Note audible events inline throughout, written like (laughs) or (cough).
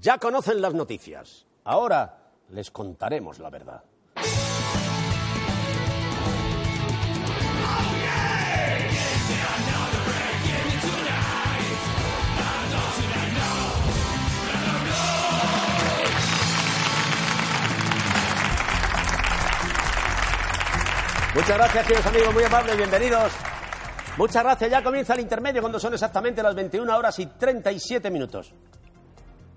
Ya conocen las noticias. Ahora les contaremos la verdad. Muchas gracias, queridos amigos, muy amables, bienvenidos. Muchas gracias, ya comienza el intermedio cuando son exactamente las 21 horas y 37 minutos.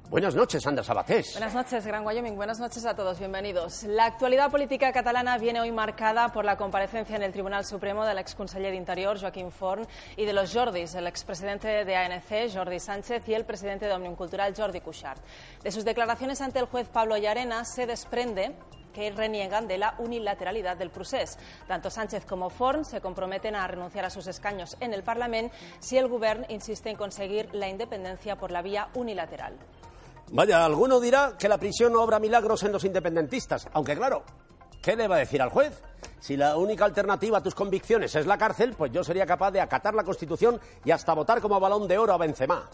Buenas noches, Sandra Sabatés. Buenas noches, Gran Wyoming. Buenas noches a todos. Bienvenidos. La actualidad política catalana viene hoy marcada por la comparecencia en el Tribunal Supremo del exconseller de Interior, Joaquín Forn, y de los Jordis, el expresidente de ANC, Jordi Sánchez, y el presidente de Omnium Cultural, Jordi Cuixart. De sus declaraciones ante el juez Pablo Llarena se desprende que reniegan de la unilateralidad del procés. Tanto Sánchez como Forn se comprometen a renunciar a sus escaños en el Parlamento si el Gobierno insiste en conseguir la independencia por la vía unilateral. Vaya, alguno dirá que la prisión no obra milagros en los independentistas, aunque claro, ¿qué le va a decir al juez? Si la única alternativa a tus convicciones es la cárcel, pues yo sería capaz de acatar la Constitución y hasta votar como balón de oro a Benzema.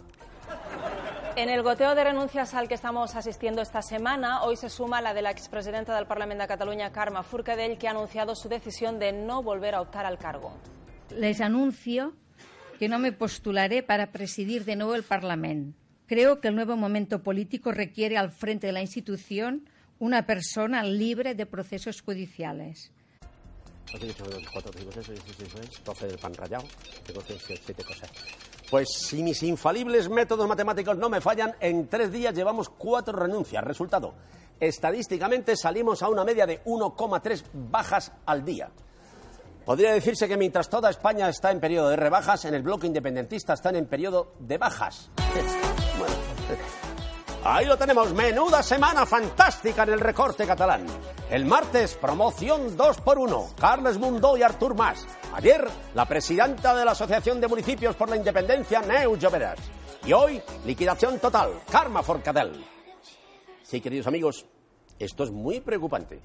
En el goteo de renuncias al que estamos asistiendo esta semana, hoy se suma la de la expresidenta del Parlamento de Cataluña, Carme Forcadell, que ha anunciado su decisión de no volver a optar al cargo. Les anuncio que no me postularé para presidir de nuevo el Parlamento. Creo que el nuevo momento político requiere al frente de la institución una persona libre de procesos judiciales. Pues si mis infalibles métodos matemáticos no me fallan, en tres días llevamos cuatro renuncias. Resultado, estadísticamente salimos a una media de 1,3 bajas al día. Podría decirse que mientras toda España está en periodo de rebajas, en el bloque independentista están en periodo de bajas. (laughs) Bueno, ahí lo tenemos, menuda semana fantástica en el recorte catalán. El martes, promoción 2 por 1 Carles Mundó y Artur Mas. Ayer, la presidenta de la Asociación de Municipios por la Independencia, Neu Lloveras. Y hoy, liquidación total, Karma Forcadell. Sí, queridos amigos, esto es muy preocupante.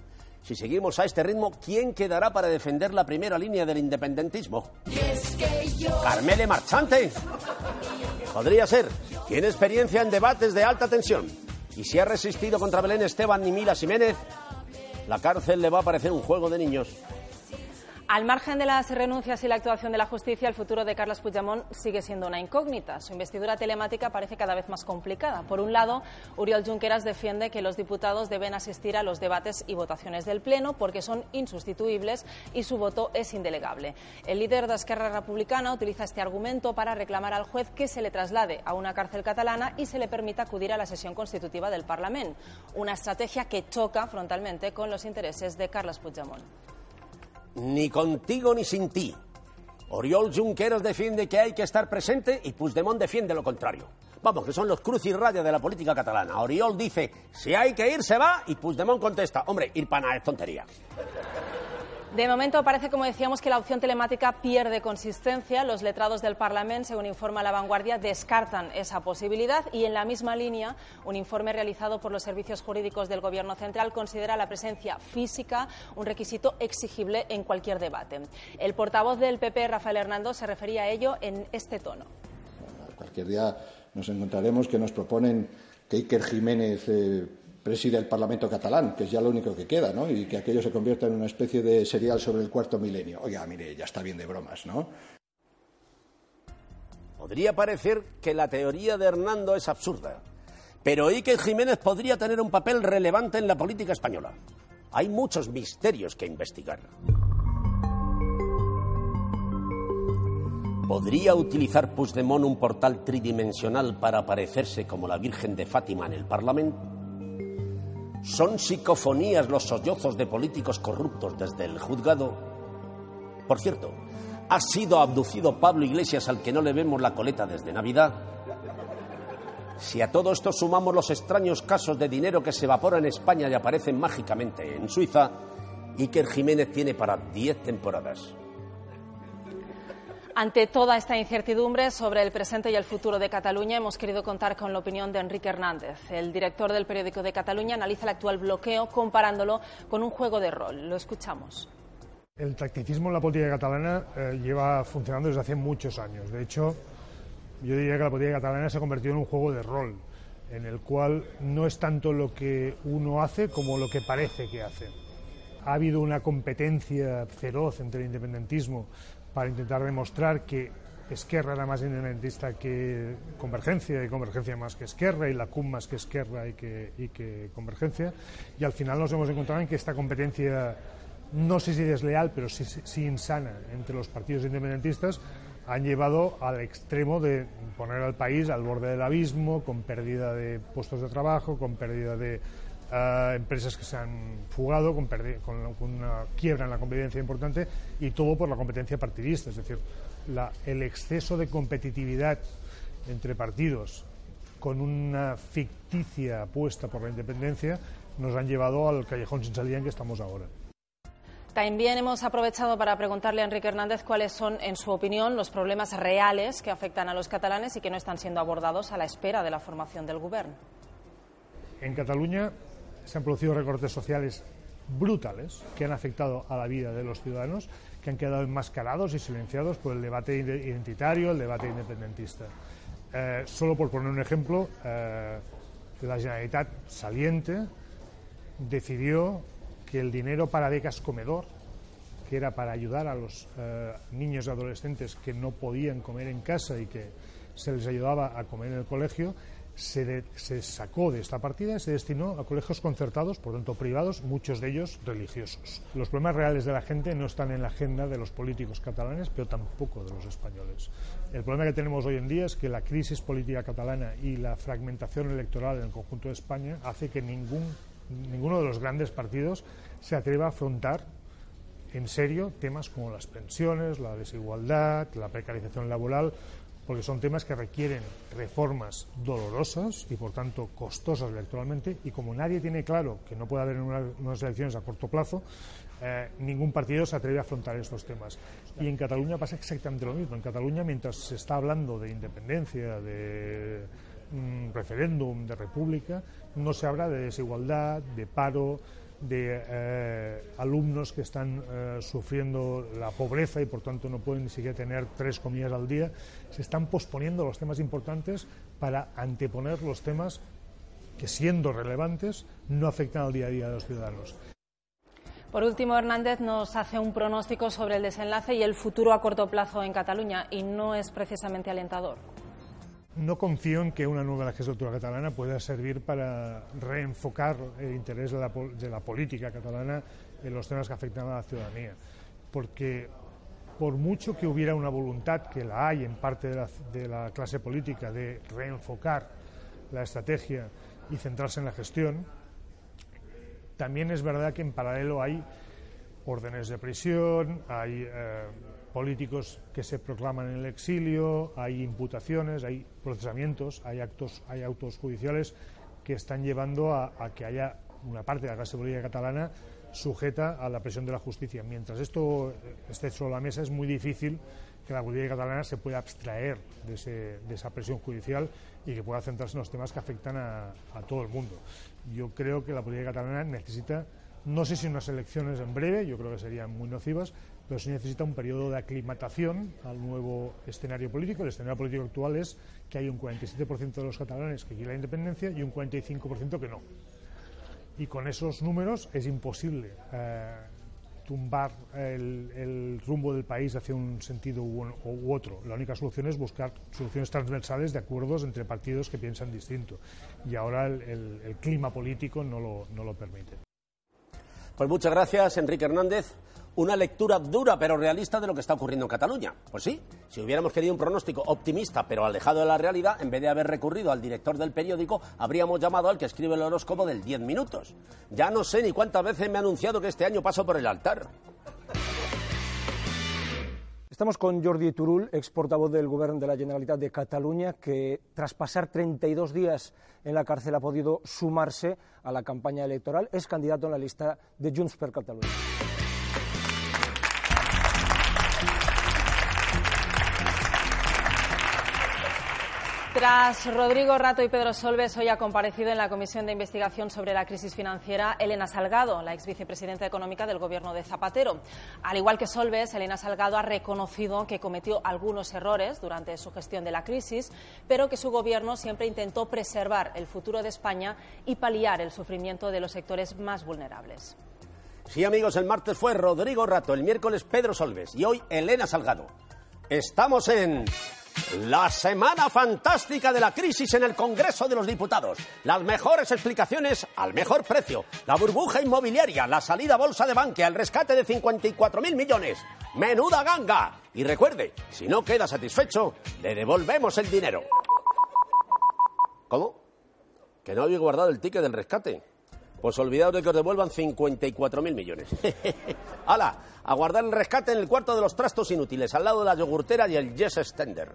Si seguimos a este ritmo, ¿quién quedará para defender la primera línea del independentismo? Carmele Marchante. Podría ser. Tiene experiencia en debates de alta tensión. Y si ha resistido contra Belén Esteban y Mila Jiménez, la cárcel le va a parecer un juego de niños. Al margen de las renuncias y la actuación de la justicia, el futuro de Carles Puigdemont sigue siendo una incógnita. Su investidura telemática parece cada vez más complicada. Por un lado, Uriol Junqueras defiende que los diputados deben asistir a los debates y votaciones del Pleno porque son insustituibles y su voto es indelegable. El líder de Esquerra Republicana utiliza este argumento para reclamar al juez que se le traslade a una cárcel catalana y se le permita acudir a la sesión constitutiva del Parlamento. Una estrategia que choca frontalmente con los intereses de Carles Puigdemont ni contigo ni sin ti. Oriol Junqueras defiende que hay que estar presente y Puigdemont defiende lo contrario. Vamos, que son los cruz y raya de la política catalana. Oriol dice, si hay que ir, se va, y Puigdemont contesta, hombre, ir para nada es tontería. De momento parece, como decíamos, que la opción telemática pierde consistencia. Los letrados del Parlamento, según informa La Vanguardia, descartan esa posibilidad y en la misma línea, un informe realizado por los servicios jurídicos del Gobierno central considera la presencia física un requisito exigible en cualquier debate. El portavoz del PP, Rafael Hernando, se refería a ello en este tono. cualquier día nos encontraremos que nos proponen que Iker Jiménez eh, preside el Parlamento catalán, que es ya lo único que queda, ¿no? Y que aquello se convierta en una especie de serial sobre el cuarto milenio. Oiga, mire, ya está bien de bromas, ¿no? Podría parecer que la teoría de Hernando es absurda, pero Iker Jiménez podría tener un papel relevante en la política española. Hay muchos misterios que investigar. ¿Podría utilizar Puigdemont un portal tridimensional para aparecerse como la Virgen de Fátima en el Parlamento? ¿Son psicofonías los sollozos de políticos corruptos desde el juzgado? Por cierto, ¿ha sido abducido Pablo Iglesias al que no le vemos la coleta desde Navidad? Si a todo esto sumamos los extraños casos de dinero que se evapora en España y aparecen mágicamente en Suiza, Iker Jiménez tiene para 10 temporadas. Ante toda esta incertidumbre sobre el presente y el futuro de Cataluña, hemos querido contar con la opinión de Enrique Hernández. El director del periódico de Cataluña analiza el actual bloqueo comparándolo con un juego de rol. Lo escuchamos. El tacticismo en la política catalana eh, lleva funcionando desde hace muchos años. De hecho, yo diría que la política catalana se ha convertido en un juego de rol, en el cual no es tanto lo que uno hace como lo que parece que hace. Ha habido una competencia feroz entre el independentismo para intentar demostrar que Esquerra era más independentista que Convergencia y Convergencia más que Esquerra y la CUM más que Esquerra y que, y que Convergencia. Y al final nos hemos encontrado en que esta competencia no sé si desleal pero sí, sí insana entre los partidos independentistas han llevado al extremo de poner al país al borde del abismo, con pérdida de puestos de trabajo, con pérdida de empresas que se han fugado con, una quiebra en la competencia importante y todo por la competencia partidista. Es decir, el exceso de competitividad entre partidos con una ficticia apuesta por la independencia nos han llevado al callejón sin salida en que estamos ahora. También hemos aprovechado para preguntarle a Enrique Hernández cuáles son, en su opinión, los problemas reales que afectan a los catalanes y que no están siendo abordados a la espera de la formación del Gobierno. En Cataluña se han producido recortes sociales brutales que han afectado a la vida de los ciudadanos, que han quedado enmascarados y silenciados por el debate identitario, el debate independentista. Eh, solo por poner un ejemplo, eh, la Generalitat saliente decidió que el dinero para becas comedor, que era para ayudar a los eh, niños y adolescentes que no podían comer en casa y que se les ayudaba a comer en el colegio, se, sacó de esta partida y se destinó a colegios concertados, por tanto privados, muchos de ellos religiosos. Los problemas reales de la gente no están en la agenda de los políticos catalanes, pero tampoco de los españoles. El problema que tenemos hoy en día es que la crisis política catalana y la fragmentación electoral en el conjunto de España hace que ningún, ninguno de los grandes partidos se atreva a afrontar en serio temas como las pensiones, la desigualdad, la precarización laboral porque son temas que requieren reformas dolorosas y por tanto costosas electoralmente y como nadie tiene claro que no puede haber unas elecciones a corto plazo, eh, ningún partido se atreve a afrontar estos temas. Y en Cataluña pasa exactamente lo mismo. En Cataluña, mientras se está hablando de independencia, de mm, referéndum, de república, no se habla de desigualdad, de paro, de eh, alumnos que están eh, sufriendo la pobreza y por tanto no pueden ni siquiera tener tres comidas al día. Se están posponiendo los temas importantes para anteponer los temas que, siendo relevantes, no afectan al día a día de los ciudadanos. Por último, Hernández nos hace un pronóstico sobre el desenlace y el futuro a corto plazo en Cataluña y no es precisamente alentador. No confío en que una nueva legislatura catalana pueda servir para reenfocar el interés de la, política catalana en los temas que afectan a la ciudadanía, porque por mucho que hubiera una voluntad, que la hay en parte de la, clase política, de reenfocar la estrategia y centrarse en la gestión, también es verdad que en paralelo hay órdenes de prisión, hay eh, políticos que se proclaman en el exilio, hay imputaciones, hay procesamientos, hay actos, hay autos judiciales que están llevando a, que haya una parte de la clase política catalana sujeta a la presión de la justicia. Mientras esto esté sobre la mesa, es muy difícil que la política catalana se pueda abstraer de, esa presión judicial y que pueda centrarse en los temas que afectan a, a todo el mundo. Yo creo que la política catalana necesita, no sé si unas elecciones en breve, yo creo que serían muy nocivas, pero se necesita un periodo de aclimatación al nuevo escenario político. El escenario político actual es que hay un 47% de los catalanes que quieren la independencia y un 45% que no. Y con esos números es imposible eh, tumbar el, rumbo del país hacia un sentido u, otro. La única solución es buscar soluciones transversales de acuerdos entre partidos que piensan distinto. Y ahora el, clima político no lo permite. Pues muchas gracias, Enrique Hernández una lectura dura pero realista de lo que está ocurriendo en Cataluña. Pues sí, si hubiéramos querido un pronóstico optimista pero alejado de la realidad, en vez de haber recurrido al director del periódico, habríamos llamado al que escribe el horóscopo del 10 minutos. Ya no sé ni cuántas veces me ha anunciado que este año paso por el altar. Estamos con Jordi Turul, ex portavoz del Gobierno de la Generalitat de Cataluña, que tras pasar 32 días en la cárcel ha podido sumarse a la campaña electoral. Es candidato en la lista de Junts per Catalunya. Tras Rodrigo Rato y Pedro Solves, hoy ha comparecido en la Comisión de Investigación sobre la Crisis Financiera Elena Salgado, la ex vicepresidenta económica del Gobierno de Zapatero. Al igual que Solves, Elena Salgado ha reconocido que cometió algunos errores durante su gestión de la crisis, pero que su Gobierno siempre intentó preservar el futuro de España y paliar el sufrimiento de los sectores más vulnerables. Sí, amigos, el martes fue Rodrigo Rato, el miércoles Pedro Solves y hoy Elena Salgado. Estamos en la semana fantástica de la crisis en el Congreso de los Diputados. Las mejores explicaciones al mejor precio. La burbuja inmobiliaria, la salida a bolsa de Bankia, el rescate de 54.000 millones. Menuda ganga. Y recuerde, si no queda satisfecho, le devolvemos el dinero. ¿Cómo? ¿Que no había guardado el ticket del rescate? Pues olvidaos de que os devuelvan 54.000 millones. (laughs) ¡Hala! A guardar el rescate en el cuarto de los trastos inútiles, al lado de la yogurtera y el Yes Extender.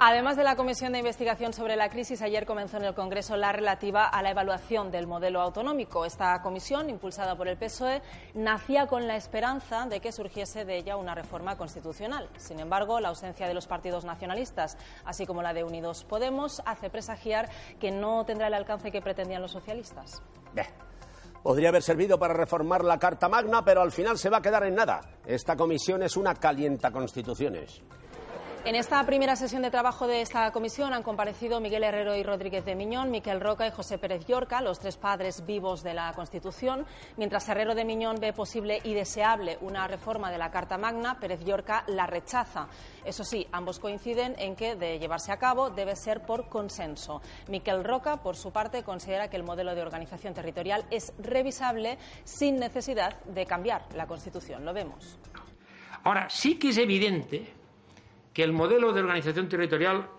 Además de la Comisión de Investigación sobre la Crisis, ayer comenzó en el Congreso la relativa a la evaluación del modelo autonómico. Esta comisión, impulsada por el PSOE, nacía con la esperanza de que surgiese de ella una reforma constitucional. Sin embargo, la ausencia de los partidos nacionalistas, así como la de Unidos Podemos, hace presagiar que no tendrá el alcance que pretendían los socialistas. Podría haber servido para reformar la Carta Magna, pero al final se va a quedar en nada. Esta comisión es una calienta constituciones. En esta primera sesión de trabajo de esta comisión han comparecido Miguel Herrero y Rodríguez de Miñón, Miquel Roca y José Pérez Llorca, los tres padres vivos de la Constitución. Mientras Herrero de Miñón ve posible y deseable una reforma de la Carta Magna, Pérez Llorca la rechaza. Eso sí, ambos coinciden en que, de llevarse a cabo, debe ser por consenso. Miquel Roca, por su parte, considera que el modelo de organización territorial es revisable sin necesidad de cambiar la Constitución. Lo vemos. Ahora, sí que es evidente que el modelo de organización territorial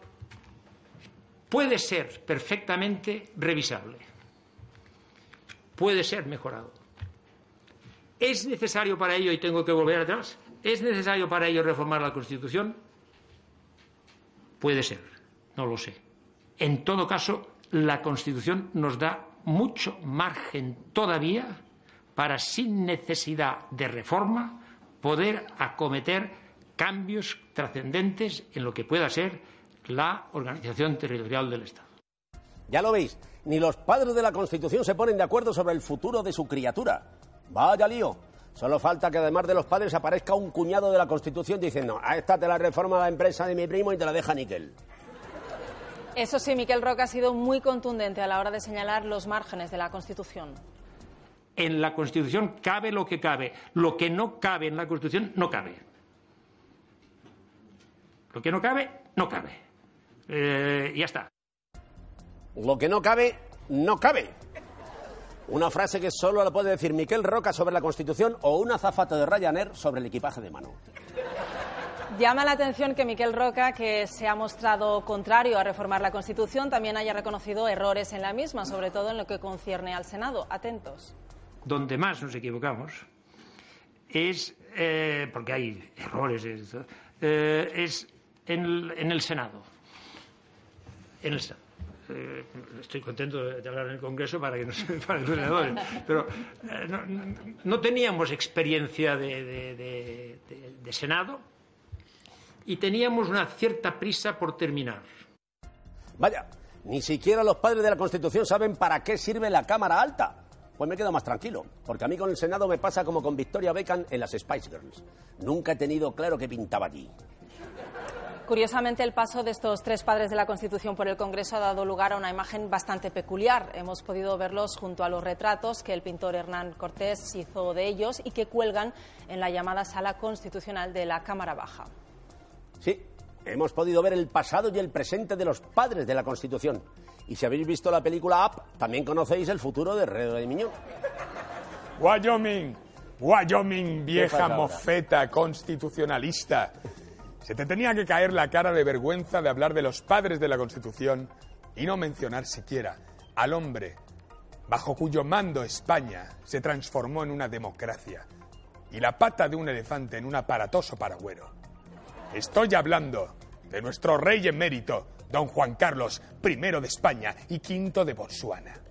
puede ser perfectamente revisable, puede ser mejorado. ¿Es necesario para ello, y tengo que volver atrás, es necesario para ello reformar la Constitución? Puede ser, no lo sé. En todo caso, la Constitución nos da mucho margen todavía para, sin necesidad de reforma, poder acometer cambios trascendentes en lo que pueda ser la organización territorial del Estado. Ya lo veis, ni los padres de la Constitución se ponen de acuerdo sobre el futuro de su criatura. Vaya lío. Solo falta que además de los padres aparezca un cuñado de la Constitución diciendo, a esta te la reforma la empresa de mi primo y te la deja níquel. Eso sí, Miquel Roca ha sido muy contundente a la hora de señalar los márgenes de la Constitución. En la Constitución cabe lo que cabe. Lo que no cabe en la Constitución no cabe. Lo que no cabe, no cabe. Eh, ya está. Lo que no cabe, no cabe. Una frase que solo la puede decir Miquel Roca sobre la Constitución o una zafata de Ryanair sobre el equipaje de mano. Llama la atención que Miquel Roca, que se ha mostrado contrario a reformar la Constitución, también haya reconocido errores en la misma, sobre todo en lo que concierne al Senado. Atentos. Donde más nos equivocamos es, eh, porque hay errores, eh, es en el, Senado. En el eh, estoy contento de hablar en el Congreso para que no se me los senadores, pero eh, no, teníamos experiencia de, de, Senado y teníamos una cierta prisa por terminar. Vaya, ni siquiera los padres de la Constitución saben para qué sirve la Cámara Alta. Pues me quedo más tranquilo, porque a mí con el Senado me pasa como con Victoria Beckham en las Spice Girls. Nunca he tenido claro qué pintaba allí. Curiosamente, el paso de estos tres padres de la Constitución por el Congreso ha dado lugar a una imagen bastante peculiar. Hemos podido verlos junto a los retratos que el pintor Hernán Cortés hizo de ellos y que cuelgan en la llamada Sala Constitucional de la Cámara Baja. Sí, hemos podido ver el pasado y el presente de los padres de la Constitución. Y si habéis visto la película Up, también conocéis el futuro de Herrero de Miñón. Wyoming, Wyoming, vieja mofeta constitucionalista. Se te tenía que caer la cara de vergüenza de hablar de los padres de la Constitución y no mencionar siquiera al hombre bajo cuyo mando España se transformó en una democracia y la pata de un elefante en un aparatoso paragüero. Estoy hablando de nuestro rey emérito, don Juan Carlos I de España y V de Botsuana.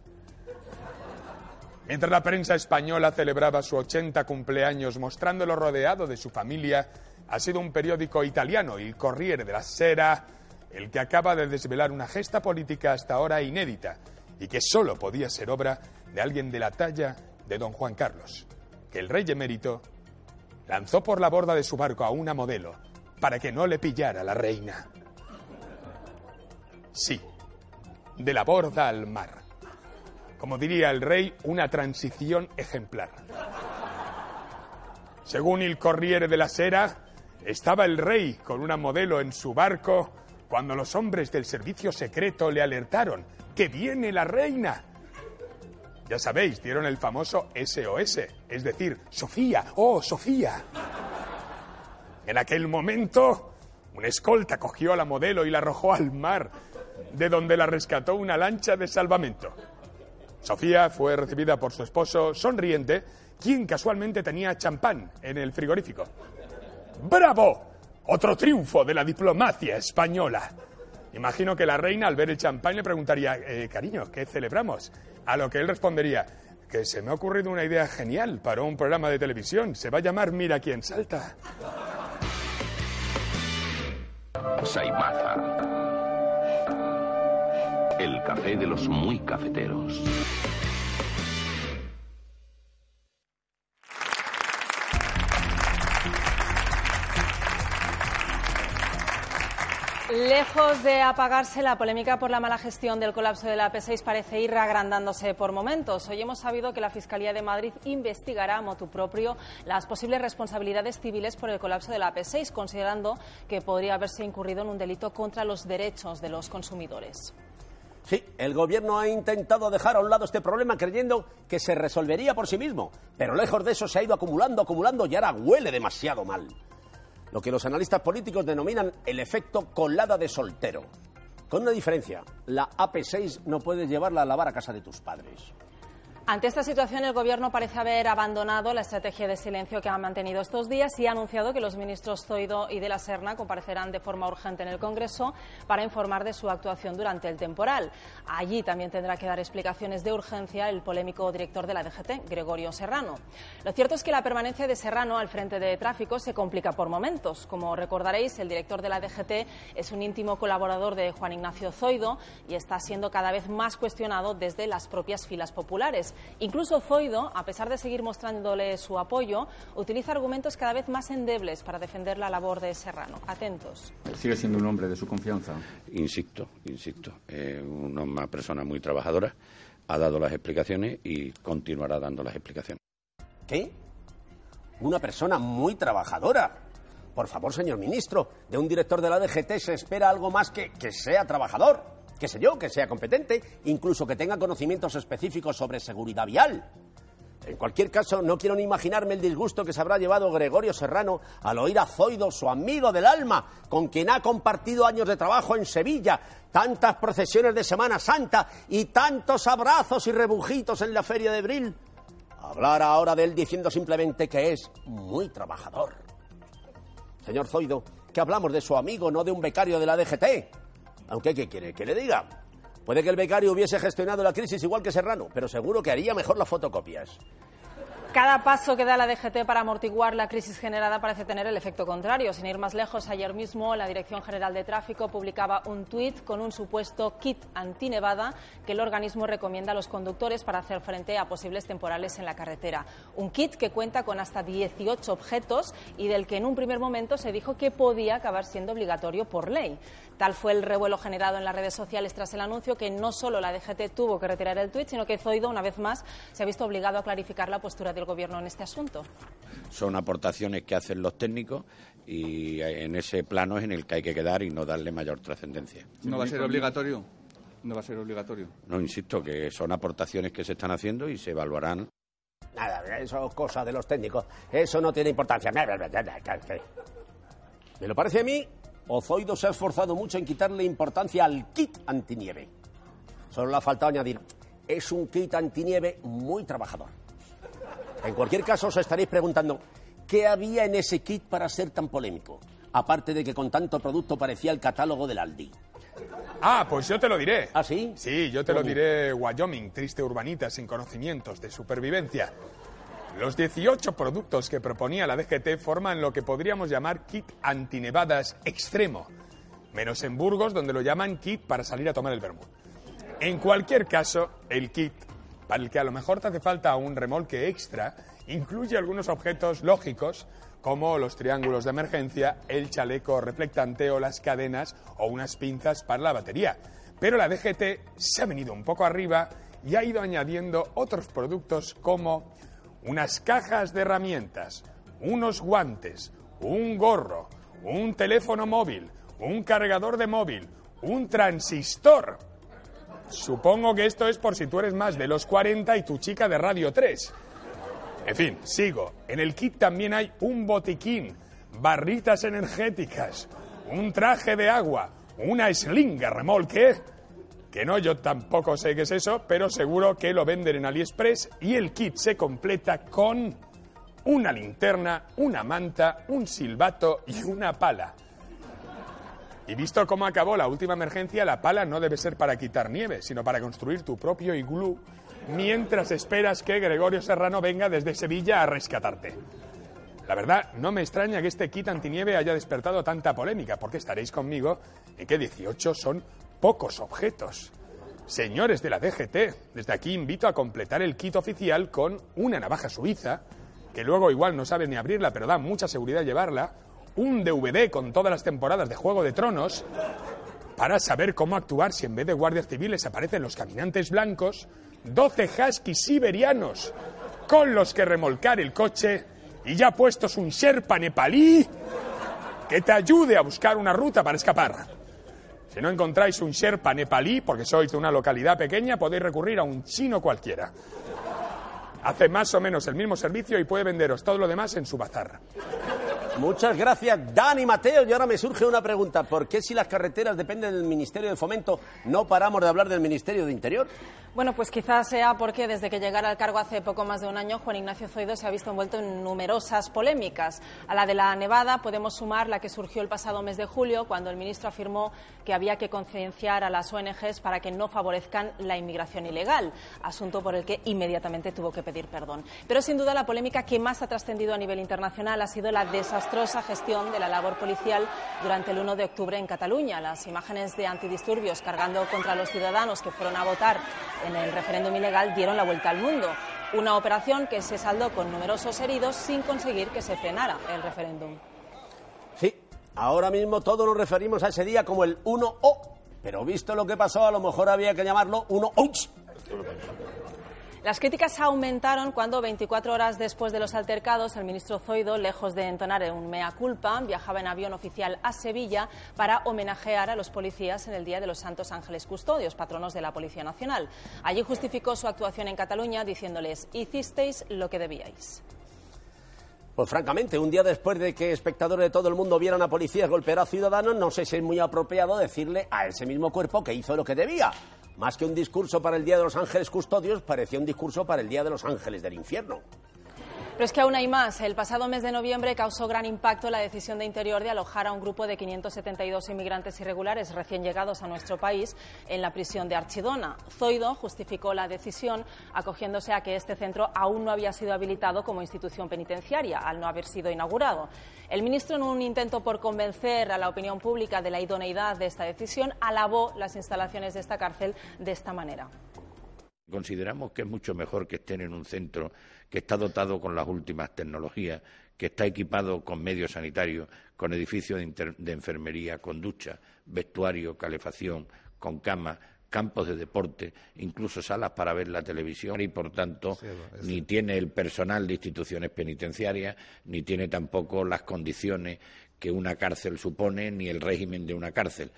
Mientras la prensa española celebraba su 80 cumpleaños mostrándolo rodeado de su familia, ha sido un periódico italiano, el Corriere della Sera, el que acaba de desvelar una gesta política hasta ahora inédita y que solo podía ser obra de alguien de la talla de don Juan Carlos, que el rey emérito lanzó por la borda de su barco a una modelo para que no le pillara la reina. Sí, de la borda al mar. Como diría el rey, una transición ejemplar. Según el Corriere de la Sera, estaba el rey con una modelo en su barco cuando los hombres del servicio secreto le alertaron que viene la reina. Ya sabéis, dieron el famoso SOS, es decir, Sofía, oh Sofía. En aquel momento, un escolta cogió a la modelo y la arrojó al mar, de donde la rescató una lancha de salvamento. Sofía fue recibida por su esposo sonriente, quien casualmente tenía champán en el frigorífico. ¡Bravo! Otro triunfo de la diplomacia española. Imagino que la reina al ver el champán le preguntaría, eh, cariño, ¿qué celebramos? A lo que él respondería, que se me ha ocurrido una idea genial para un programa de televisión. Se va a llamar Mira quién salta. El café de los muy cafeteros. Lejos de apagarse, la polémica por la mala gestión del colapso de la P6 parece ir agrandándose por momentos. Hoy hemos sabido que la Fiscalía de Madrid investigará a motu propio las posibles responsabilidades civiles por el colapso de la P6, considerando que podría haberse incurrido en un delito contra los derechos de los consumidores. Sí, el gobierno ha intentado dejar a un lado este problema creyendo que se resolvería por sí mismo, pero lejos de eso se ha ido acumulando, acumulando y ahora huele demasiado mal lo que los analistas políticos denominan el efecto colada de soltero. Con una diferencia, la AP6 no puedes llevarla a lavar a casa de tus padres. Ante esta situación, el Gobierno parece haber abandonado la estrategia de silencio que ha mantenido estos días y ha anunciado que los ministros Zoido y de la Serna comparecerán de forma urgente en el Congreso para informar de su actuación durante el temporal. Allí también tendrá que dar explicaciones de urgencia el polémico director de la DGT, Gregorio Serrano. Lo cierto es que la permanencia de Serrano al frente de tráfico se complica por momentos. Como recordaréis, el director de la DGT es un íntimo colaborador de Juan Ignacio Zoido y está siendo cada vez más cuestionado desde las propias filas populares. Incluso Zoido, a pesar de seguir mostrándole su apoyo, utiliza argumentos cada vez más endebles para defender la labor de Serrano. Atentos. ¿Sigue siendo un hombre de su confianza? Insisto, insisto. Una persona muy trabajadora, ha dado las explicaciones y continuará dando las explicaciones. ¿Qué? Una persona muy trabajadora. Por favor, señor ministro, de un director de la DGT se espera algo más que que sea trabajador qué sé yo, que sea competente, incluso que tenga conocimientos específicos sobre seguridad vial. En cualquier caso, no quiero ni imaginarme el disgusto que se habrá llevado Gregorio Serrano al oír a Zoido, su amigo del alma, con quien ha compartido años de trabajo en Sevilla, tantas procesiones de Semana Santa y tantos abrazos y rebujitos en la feria de Bril. Hablar ahora de él diciendo simplemente que es muy trabajador. Señor Zoido, que hablamos de su amigo, no de un becario de la DGT. Aunque, ¿qué quiere que le diga? Puede que el becario hubiese gestionado la crisis igual que Serrano, pero seguro que haría mejor las fotocopias. Cada paso que da la DGT para amortiguar la crisis generada parece tener el efecto contrario. Sin ir más lejos, ayer mismo la Dirección General de Tráfico publicaba un tuit con un supuesto kit antinevada que el organismo recomienda a los conductores para hacer frente a posibles temporales en la carretera. Un kit que cuenta con hasta 18 objetos y del que en un primer momento se dijo que podía acabar siendo obligatorio por ley. Tal fue el revuelo generado en las redes sociales tras el anuncio que no solo la DGT tuvo que retirar el tuit, sino que Zoido, una vez más, se ha visto obligado a clarificar la postura del Gobierno en este asunto. Son aportaciones que hacen los técnicos y en ese plano es en el que hay que quedar y no darle mayor trascendencia. ¿No va a ser obligatorio? ¿No va a ser obligatorio? No, insisto, que son aportaciones que se están haciendo y se evaluarán. Nada, eso es cosa de los técnicos. Eso no tiene importancia. Me lo parece a mí Ozoido se ha esforzado mucho en quitarle importancia al kit antinieve. Solo le ha faltado añadir, es un kit antinieve muy trabajador. En cualquier caso, os estaréis preguntando, ¿Qué había en ese kit para ser tan polémico? Aparte de que con tanto producto parecía el catálogo del Aldi. Ah, pues yo te lo diré. ¿Ah, sí? Sí, yo te lo diré, Wyoming, triste urbanita sin conocimientos de supervivencia. Los 18 productos que proponía la DGT forman lo que podríamos llamar kit antinevadas extremo, menos en Burgos, donde lo llaman kit para salir a tomar el vermut. En cualquier caso, el kit, para el que a lo mejor te hace falta un remolque extra, incluye algunos objetos lógicos como los triángulos de emergencia, el chaleco reflectante o las cadenas o unas pinzas para la batería. Pero la DGT se ha venido un poco arriba y ha ido añadiendo otros productos como unas cajas de herramientas, unos guantes, un gorro, un teléfono móvil, un cargador de móvil, un transistor. Supongo que esto es por si tú eres más de los 40 y tu chica de Radio 3. En fin, sigo. En el kit también hay un botiquín, barritas energéticas, un traje de agua, una slinga remolque, que no, yo tampoco sé qué es eso, pero seguro que lo venden en AliExpress y el kit se completa con una linterna, una manta, un silbato y una pala. Y visto cómo acabó la última emergencia, la pala no debe ser para quitar nieve, sino para construir tu propio iglú mientras esperas que Gregorio Serrano venga desde Sevilla a rescatarte. La verdad, no me extraña que este kit antinieve haya despertado tanta polémica, porque estaréis conmigo en que 18 son pocos objetos. Señores de la DGT, desde aquí invito a completar el kit oficial con una navaja suiza, que luego igual no sabe ni abrirla, pero da mucha seguridad llevarla, un DVD con todas las temporadas de Juego de Tronos, para saber cómo actuar si en vez de guardias civiles aparecen los caminantes blancos, 12 huskies siberianos con los que remolcar el coche y ya puestos un Sherpa nepalí que te ayude a buscar una ruta para escapar. Si no encontráis un Sherpa nepalí, porque sois de una localidad pequeña, podéis recurrir a un chino cualquiera. Hace más o menos el mismo servicio y puede venderos todo lo demás en su bazar. Muchas gracias, Dani Mateo. Y ahora me surge una pregunta. ¿Por qué si las carreteras dependen del Ministerio de Fomento no paramos de hablar del Ministerio de Interior? Bueno, pues quizás sea porque desde que llegara al cargo hace poco más de un año, Juan Ignacio Zoido se ha visto envuelto en numerosas polémicas. A la de la Nevada podemos sumar la que surgió el pasado mes de julio, cuando el ministro afirmó que había que concienciar a las ONGs para que no favorezcan la inmigración ilegal, asunto por el que inmediatamente tuvo que pedir perdón. Pero sin duda la polémica que más ha trascendido a nivel internacional ha sido la desastrosa gestión de la labor policial durante el 1 de octubre en Cataluña. Las imágenes de antidisturbios cargando contra los ciudadanos que fueron a votar en el referéndum ilegal dieron la vuelta al mundo. Una operación que se saldó con numerosos heridos sin conseguir que se frenara el referéndum. Sí, ahora mismo todos nos referimos a ese día como el 1O. Pero visto lo que pasó, a lo mejor había que llamarlo 1O. Las críticas aumentaron cuando, 24 horas después de los altercados, el ministro Zoido, lejos de entonar un mea culpa, viajaba en avión oficial a Sevilla para homenajear a los policías en el Día de los Santos Ángeles Custodios, patronos de la Policía Nacional. Allí justificó su actuación en Cataluña diciéndoles: hicisteis lo que debíais. Pues francamente, un día después de que espectadores de todo el mundo vieran a policías golpear a ciudadanos, no sé si es muy apropiado decirle a ese mismo cuerpo que hizo lo que debía. Más que un discurso para el Día de los Ángeles Custodios, parecía un discurso para el Día de los Ángeles del Infierno. Pero es que aún hay más. El pasado mes de noviembre causó gran impacto la decisión de Interior de alojar a un grupo de 572 inmigrantes irregulares recién llegados a nuestro país en la prisión de Archidona. Zoido justificó la decisión acogiéndose a que este centro aún no había sido habilitado como institución penitenciaria, al no haber sido inaugurado. El ministro, en un intento por convencer a la opinión pública de la idoneidad de esta decisión, alabó las instalaciones de esta cárcel de esta manera. Consideramos que es mucho mejor que estén en un centro que está dotado con las últimas tecnologías, que está equipado con medios sanitarios, con edificios de, enfermería, con ducha, vestuario, calefacción, con camas, campos de deporte, incluso salas para ver la televisión y, por tanto, ni tiene el personal de instituciones penitenciarias, ni tiene tampoco las condiciones que una cárcel supone, ni el régimen de una cárcel.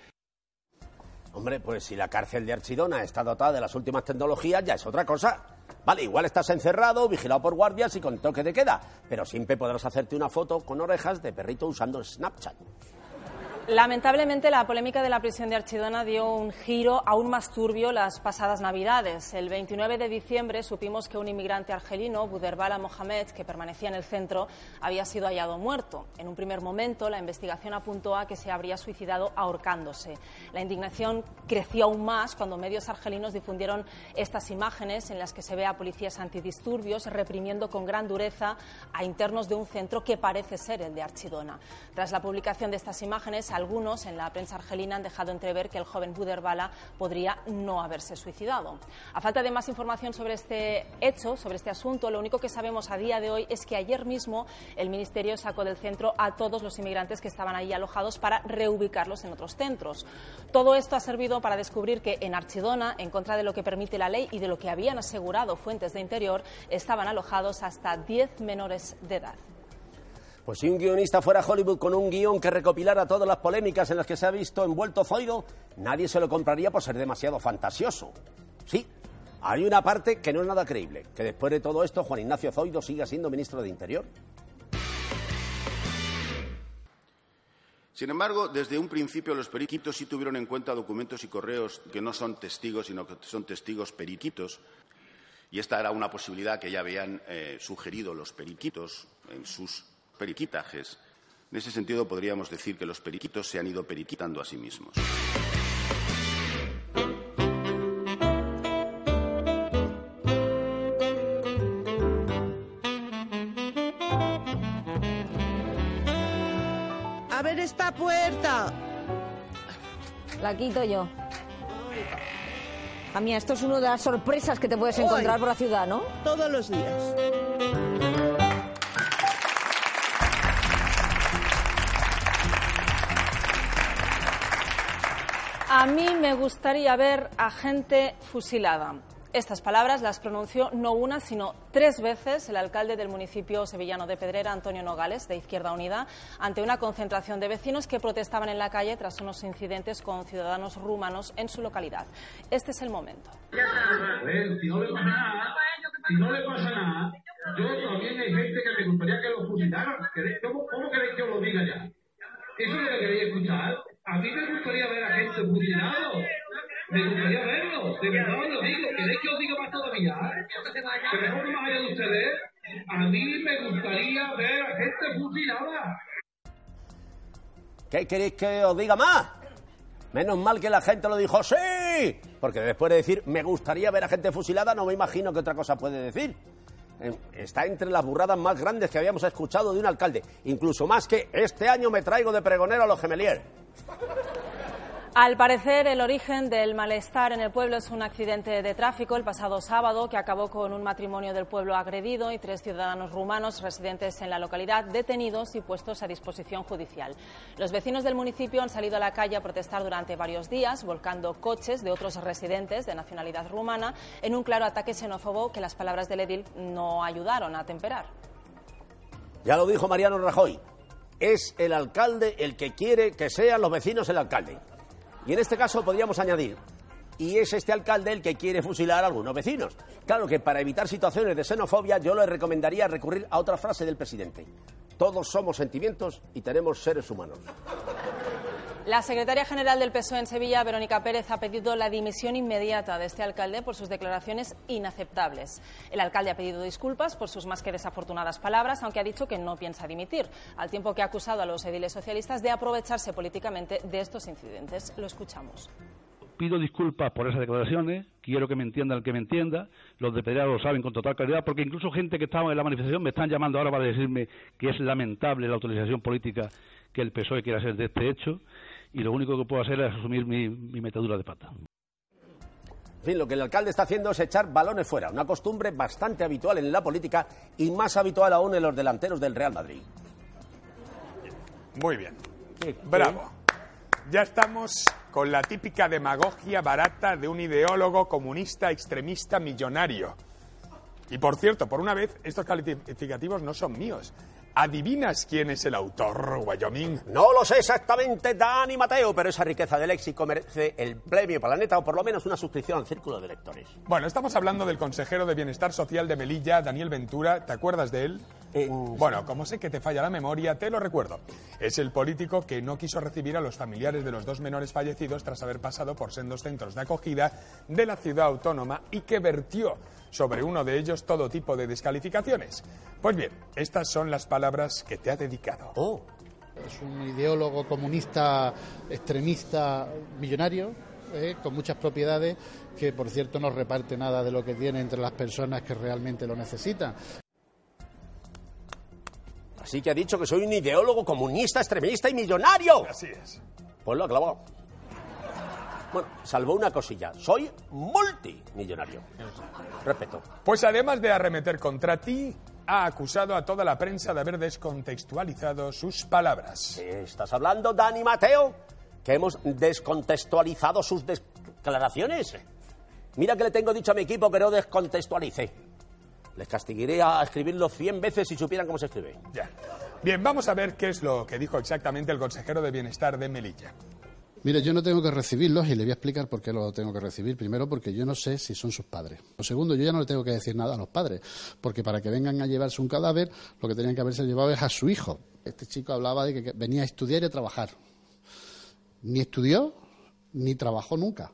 Hombre, pues si la cárcel de Archidona está dotada de las últimas tecnologías, ya es otra cosa. Vale, igual estás encerrado, vigilado por guardias y con toque de queda, pero siempre podrás hacerte una foto con orejas de perrito usando Snapchat. Lamentablemente, la polémica de la prisión de Archidona dio un giro aún más turbio las pasadas Navidades. El 29 de diciembre supimos que un inmigrante argelino, Buderbala Mohamed, que permanecía en el centro, había sido hallado muerto. En un primer momento, la investigación apuntó a que se habría suicidado ahorcándose. La indignación creció aún más cuando medios argelinos difundieron estas imágenes en las que se ve a policías antidisturbios reprimiendo con gran dureza a internos de un centro que parece ser el de Archidona. Tras la publicación de estas imágenes, algunos en la prensa argelina han dejado entrever que el joven Buderbala podría no haberse suicidado. A falta de más información sobre este hecho, sobre este asunto, lo único que sabemos a día de hoy es que ayer mismo el Ministerio sacó del centro a todos los inmigrantes que estaban ahí alojados para reubicarlos en otros centros. Todo esto ha servido para descubrir que en Archidona, en contra de lo que permite la ley y de lo que habían asegurado fuentes de interior, estaban alojados hasta 10 menores de edad. Pues si un guionista fuera a Hollywood con un guion que recopilara todas las polémicas en las que se ha visto envuelto Zoido, nadie se lo compraría por ser demasiado fantasioso. Sí, hay una parte que no es nada creíble, que después de todo esto Juan Ignacio Zoido siga siendo ministro de Interior. Sin embargo, desde un principio los periquitos sí tuvieron en cuenta documentos y correos que no son testigos, sino que son testigos periquitos. Y esta era una posibilidad que ya habían eh, sugerido los periquitos en sus periquitajes. En ese sentido, podríamos decir que los periquitos se han ido periquitando a sí mismos. A ver esta puerta. La quito yo. A mí, esto es una de las sorpresas que te puedes encontrar Hoy. por la ciudad, ¿no? Todos los días. A mí me gustaría ver a gente fusilada. Estas palabras las pronunció no una, sino tres veces el alcalde del municipio sevillano de Pedrera, Antonio Nogales, de Izquierda Unida, ante una concentración de vecinos que protestaban en la calle tras unos incidentes con ciudadanos rumanos en su localidad. Este es el momento. Ver, si no le pasa nada, si no le pasa nada, yo también hay gente que me gustaría que lo fusilaran. ¿Queréis- ¿Cómo, cómo queréis que os lo diga ya? ¿Eso es lo que queréis escuchar? A mí me gustaría ver a gente fusilado. Me gustaría verlo. De verdad os lo digo. ¿Queréis que os diga más todavía? Que no más allá de ustedes. A mí me gustaría ver a gente fusilada. ¿Qué queréis que os diga más? Menos mal que la gente lo dijo sí, porque después de decir me gustaría ver a gente fusilada, no me imagino que otra cosa puede decir. Está entre las burradas más grandes que habíamos escuchado de un alcalde, incluso más que este año me traigo de pregonero a los gemelier. Al parecer, el origen del malestar en el pueblo es un accidente de tráfico el pasado sábado que acabó con un matrimonio del pueblo agredido y tres ciudadanos rumanos residentes en la localidad detenidos y puestos a disposición judicial. Los vecinos del municipio han salido a la calle a protestar durante varios días, volcando coches de otros residentes de nacionalidad rumana en un claro ataque xenófobo que las palabras del edil no ayudaron a temperar. Ya lo dijo Mariano Rajoy, es el alcalde el que quiere que sean los vecinos el alcalde. Y en este caso podríamos añadir, y es este alcalde el que quiere fusilar a algunos vecinos. Claro que para evitar situaciones de xenofobia yo le recomendaría recurrir a otra frase del presidente. Todos somos sentimientos y tenemos seres humanos. La secretaria general del PSOE en Sevilla, Verónica Pérez, ha pedido la dimisión inmediata de este alcalde por sus declaraciones inaceptables. El alcalde ha pedido disculpas por sus más que desafortunadas palabras, aunque ha dicho que no piensa dimitir, al tiempo que ha acusado a los ediles socialistas de aprovecharse políticamente de estos incidentes. Lo escuchamos. Pido disculpas por esas declaraciones, quiero que me entienda el que me entienda, los de Pedrera lo saben con total claridad, porque incluso gente que estaba en la manifestación me están llamando ahora para decirme que es lamentable la utilización política que el PSOE quiere hacer de este hecho, y lo único que puedo hacer es asumir mi, mi metedura de pata. En fin, lo que el alcalde está haciendo es echar balones fuera, una costumbre bastante habitual en la política y más habitual aún en los delanteros del Real Madrid. Muy bien. Bravo. Ya estamos con la típica demagogia barata de un ideólogo comunista extremista millonario. Y por cierto, por una vez, estos calificativos no son míos. ¿Adivinas quién es el autor, Wyoming? No lo sé exactamente, Dani Mateo, pero esa riqueza de léxico merece el premio Planeta o por lo menos una suscripción al círculo de lectores. Bueno, estamos hablando del consejero de Bienestar Social de Melilla, Daniel Ventura. ¿Te acuerdas de él? En... Bueno, como sé que te falla la memoria, te lo recuerdo. Es el político que no quiso recibir a los familiares de los dos menores fallecidos tras haber pasado por sendos centros de acogida de la ciudad autónoma y que vertió sobre uno de ellos todo tipo de descalificaciones. Pues bien, estas son las palabras que te ha dedicado. Oh. Es un ideólogo comunista extremista millonario, eh, con muchas propiedades, que por cierto no reparte nada de lo que tiene entre las personas que realmente lo necesitan. Así que ha dicho que soy un ideólogo comunista, extremista y millonario. Así es. Pues lo ha clavado. Bueno, salvo una cosilla. Soy multimillonario. Respeto. Pues además de arremeter contra ti, ha acusado a toda la prensa de haber descontextualizado sus palabras. ¿Qué estás hablando, Dani Mateo? ¿Que hemos descontextualizado sus declaraciones? Mira que le tengo dicho a mi equipo que no descontextualice. Les castiguaré a escribirlo 100 veces si supieran cómo se escribe. Ya. Bien, vamos a ver qué es lo que dijo exactamente el consejero de Bienestar de Melilla. Mire, yo no tengo que recibirlos y le voy a explicar por qué lo tengo que recibir. Primero, porque yo no sé si son sus padres. Lo segundo, yo ya no le tengo que decir nada a los padres, porque para que vengan a llevarse un cadáver, lo que tenían que haberse llevado es a su hijo. Este chico hablaba de que venía a estudiar y a trabajar. Ni estudió, ni trabajó nunca.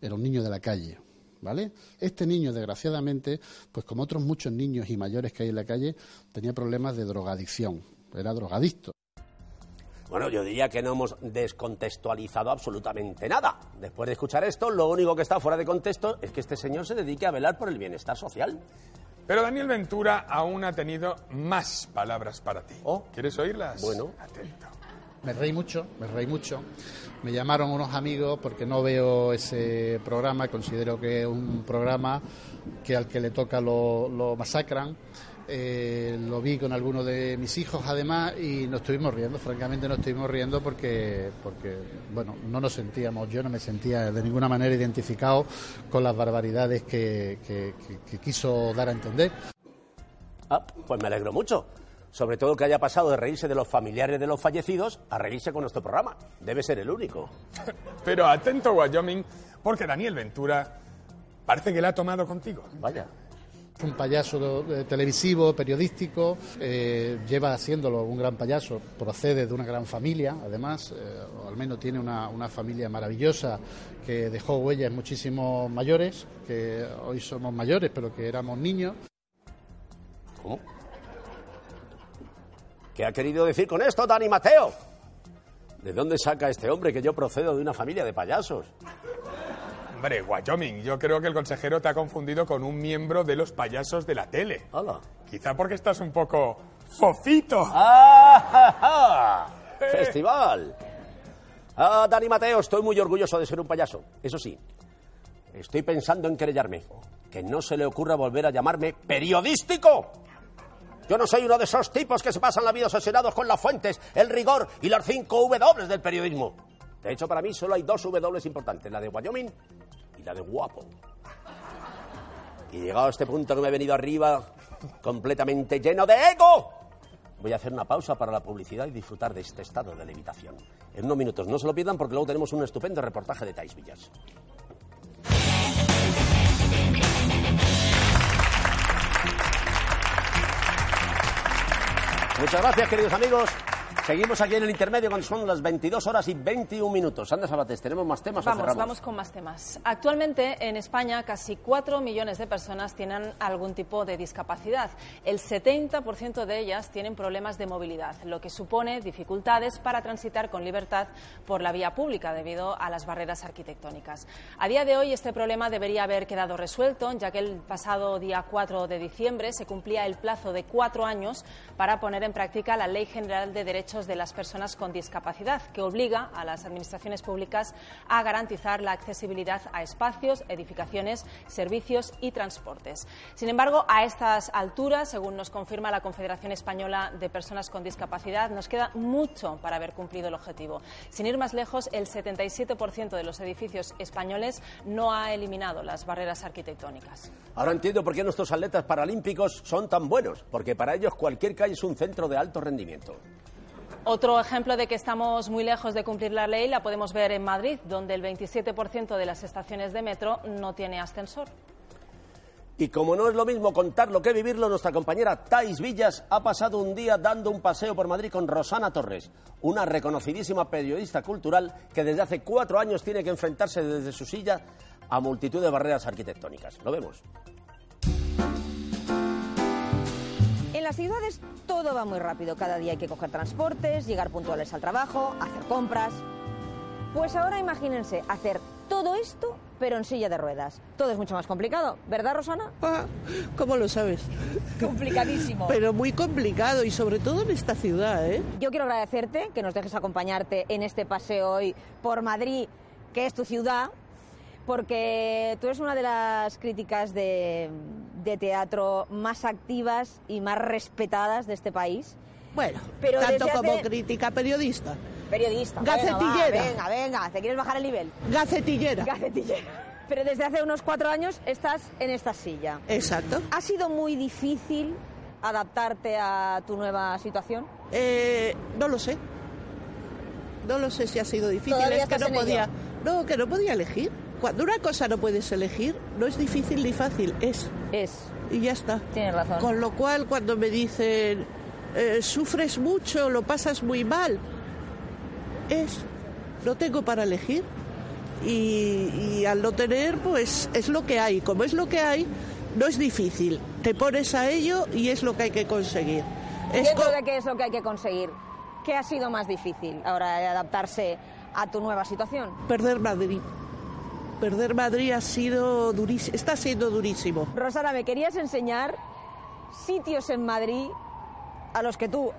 Era un niño de la calle. ¿Vale? Este niño, desgraciadamente, pues como otros muchos niños y mayores que hay en la calle, tenía problemas de drogadicción. Era drogadicto. Bueno, yo diría que no hemos descontextualizado absolutamente nada. Después de escuchar esto, lo único que está fuera de contexto es que este señor se dedique a velar por el bienestar social. Pero Daniel Ventura aún ha tenido más palabras para ti. ¿Quieres oírlas? Bueno. Atento. Me reí mucho, me reí mucho. Me llamaron unos amigos porque no veo ese programa, considero que es un programa que al que le toca lo, lo masacran. Eh, lo vi con algunos de mis hijos además y nos estuvimos riendo, francamente nos estuvimos riendo porque, porque, bueno, no nos sentíamos, yo no me sentía de ninguna manera identificado con las barbaridades que, quiso dar a entender. Ah, pues me alegro mucho. Sobre todo que haya pasado de reírse de los familiares de los fallecidos a reírse con nuestro programa. Debe ser el único. (laughs) Pero atento, Wyoming, porque Daniel Ventura parece que la ha tomado contigo. Vaya. Es un payaso eh, televisivo, periodístico, eh, lleva haciéndolo un gran payaso, procede de una gran familia, además, eh, o al menos tiene una, una familia maravillosa que dejó huellas muchísimos mayores, que hoy somos mayores, pero que éramos niños. ¿Cómo? ¿Qué ha querido decir con esto, Dani Mateo? ¿De dónde saca este hombre que yo procedo de una familia de payasos? Hombre, Wyoming, yo creo que el consejero te ha confundido con un miembro de los payasos de la tele. Quizá porque estás un poco fofito. ¡Ah, ja, ja! ¡Festival! Ah, Dani Mateo, estoy muy orgulloso de ser un payaso. Eso sí, estoy pensando en querellarme. Que no se le ocurra volver a llamarme periodístico. Yo no soy uno de esos tipos que se pasan la vida obsesionados con las fuentes, el rigor y las cinco W del periodismo. De hecho, para mí solo hay dos W importantes, la de Wyoming y la de guapo. Y llegado a este punto que me he venido arriba, completamente lleno de ego, voy a hacer una pausa para la publicidad y disfrutar de este estado de levitación. En unos minutos, no se lo pierdan porque luego tenemos un estupendo reportaje de Tais Villas. Muchas gracias, queridos amigos. Seguimos aquí en el intermedio cuando son las 22 horas y 21 minutos. Anda Sabates, ¿tenemos más temas o Vamos, cerramos? vamos con más temas. Actualmente en España casi 4 millones de personas tienen algún tipo de discapacidad. El 70% de ellas tienen problemas de movilidad, lo que supone dificultades para transitar con libertad por la vía pública debido a las barreras arquitectónicas. A día de hoy este problema debería haber quedado resuelto, ya que el pasado día 4 de diciembre se cumplía el plazo de cuatro años para poner en práctica la Ley General de Derechos de las Personas con Discapacidad, que obliga a las administraciones públicas a garantizar la accesibilidad a espacios, edificaciones, servicios y transportes. Sin embargo, a estas alturas, según nos confirma la Confederación Española de Personas con Discapacidad, nos queda mucho para haber cumplido el objetivo. Sin ir más lejos, el 77% de los edificios españoles no ha eliminado las barreras arquitectónicas. Ahora entiendo por qué nuestros atletas paralímpicos son tan buenos, porque para ellos cualquier calle es un centro de alto rendimiento. Otro ejemplo de que estamos muy lejos de cumplir la ley la podemos ver en Madrid, donde el 27% de las estaciones de metro no tiene ascensor. Y como no es lo mismo contarlo que vivirlo, nuestra compañera Thais Villas ha pasado un día dando un paseo por Madrid con Rosana Torres, una reconocidísima periodista cultural que desde hace cuatro años tiene que enfrentarse desde su silla a multitud de barreras arquitectónicas. Lo vemos. Las ciudades todo va muy rápido. Cada día hay que coger transportes, llegar puntuales al trabajo, hacer compras. Pues ahora imagínense hacer todo esto, pero en silla de ruedas. Todo es mucho más complicado, ¿verdad, Rosana? Ah, ¿Cómo lo sabes? Complicadísimo. (laughs) Pero muy complicado y sobre todo en esta ciudad, ¿eh? Yo quiero agradecerte que nos dejes acompañarte en este paseo hoy por Madrid, que es tu ciudad, porque tú eres una de las críticas de, de teatro más activas y más respetadas de este país. Bueno, Pero tanto como crítica periodista. Periodista. Bueno, Gacetillera. va, venga, venga, ¿te quieres bajar el nivel? Gacetillera. Gacetillera. Pero desde hace unos cuatro años estás en esta silla. Exacto. ¿Ha sido muy difícil adaptarte a tu nueva situación? Eh, no lo sé. No lo sé si ha sido difícil. Es que no podía. ello. No, que no podía elegir. Cuando una cosa no puedes elegir, no es difícil ni fácil, es. Es. Y ya está. Tienes razón. Con lo cual, cuando me dicen, eh, sufres mucho, lo pasas muy mal, es. No tengo para elegir. Y, y al no tener, pues es lo que hay. Como es lo que hay, no es difícil. Te pones a ello y es lo que hay que conseguir. Es ¿Dentro co- de qué es lo que hay que conseguir? ¿Qué ha sido más difícil ahora de adaptarse a tu nueva situación? perder Madrid. Perder Madrid ha sido durísimo, está siendo durísimo. Rosana, me querías enseñar sitios en Madrid a los que tú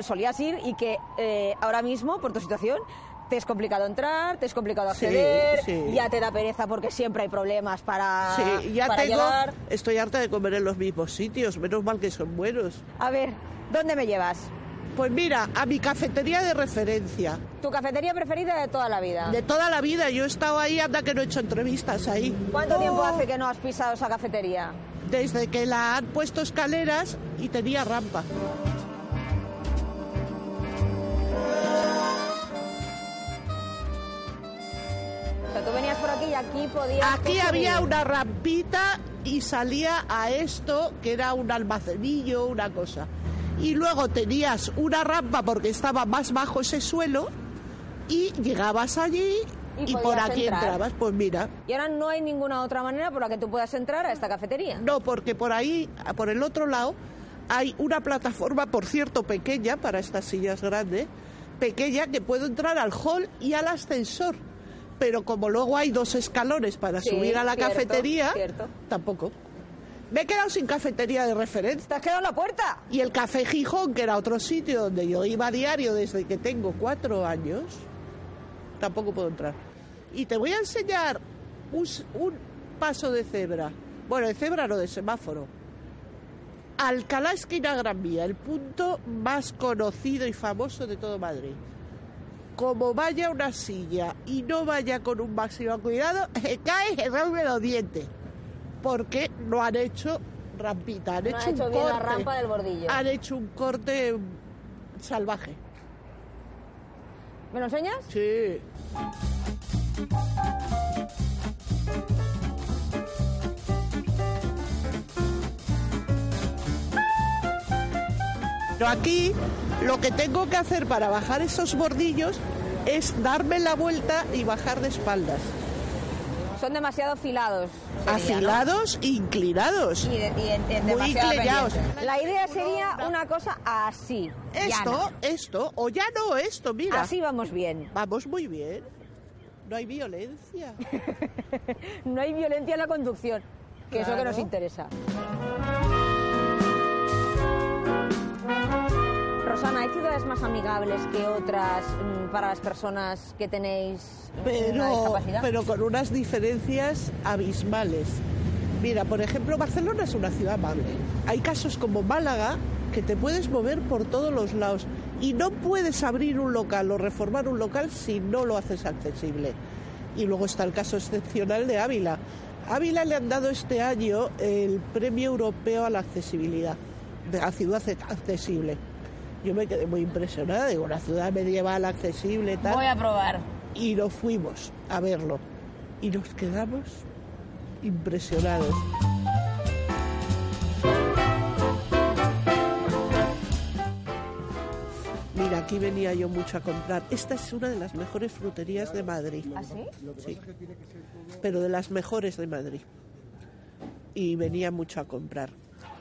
solías ir y que eh, ahora mismo, por tu situación, te es complicado entrar, te es complicado Sí, acceder, sí. ya te da pereza porque siempre hay problemas para, Sí, ya para tengo, llegar. estoy harta de comer en los mismos sitios, menos mal que son buenos. A ver, ¿dónde me llevas? Pues mira, a mi cafetería de referencia. ¿Tu cafetería preferida de toda la vida? De toda la vida, yo he estado ahí, anda que no he hecho entrevistas ahí. ¿Cuánto Oh, tiempo hace que no has pisado esa cafetería? Desde que la han puesto escaleras y tenía rampa. O sea, tú venías por aquí y aquí podías... Aquí había una rampita y salía a esto, que era un almacenillo, una cosa. Y luego tenías una rampa porque estaba más bajo ese suelo y llegabas allí Y y, por aquí entrar. entrabas. Pues mira, Y ahora no hay ninguna otra manera por la que tú puedas entrar a esta cafetería. no, porque por ahí, por el otro lado, hay una plataforma, por cierto, pequeña para estas sillas grandes, pequeña que puedo entrar al hall y al ascensor. Pero como luego hay dos escalones para Sí, subir a la cierto, cafetería, cierto. tampoco. Me he quedado sin cafetería de referencia. ¿Te has quedado en la puerta? Y el Café Gijón, que era otro sitio donde yo iba a diario desde que tengo cuatro años, tampoco puedo entrar. Y te voy a enseñar un, paso de cebra. Bueno, de cebra no, de semáforo. Alcalá esquina Gran Vía, el punto más conocido y famoso de todo Madrid. Como vaya una silla y no vaya con un máximo cuidado, (laughs) cae y se rompe los dientes. Porque no han hecho rampita, han No hecho, un bien la corte. rampa del bordillo. Han hecho un corte salvaje. ¿Me lo enseñas? Sí. Pero aquí lo que tengo que hacer para bajar esos bordillos es darme la vuelta y bajar de espaldas. Son demasiado afilados. sería, ¿no? Afilados e inclinados. Y, de- y en- en Muy inclinados. La idea sería una cosa así. Esto, llana. esto, o ya no esto, mira. Así vamos bien. Vamos muy bien. No hay violencia. (laughs) No hay violencia en la conducción, que es lo que nos interesa. Rosana, ¿hay ciudades más amigables que otras mm, para las personas que tenéis una pero, discapacidad? pero con unas diferencias abismales. Mira, por ejemplo, Barcelona es una ciudad amable. Hay casos como Málaga que te puedes mover por todos los lados y no puedes abrir un local o reformar un local si no lo haces accesible. Y luego está el caso excepcional de Ávila. A Ávila le han dado este año el Premio Europeo a la Accesibilidad, la ciudad accesible. Yo me quedé muy impresionada, digo, una ciudad medieval accesible, tal. Voy a probar. Y nos fuimos a verlo. Y nos quedamos impresionados. Mira, aquí venía yo mucho a comprar. Esta es una de las mejores fruterías de Madrid. ¿Ah, sí? Sí. Pero de las mejores de Madrid. Y venía mucho a comprar.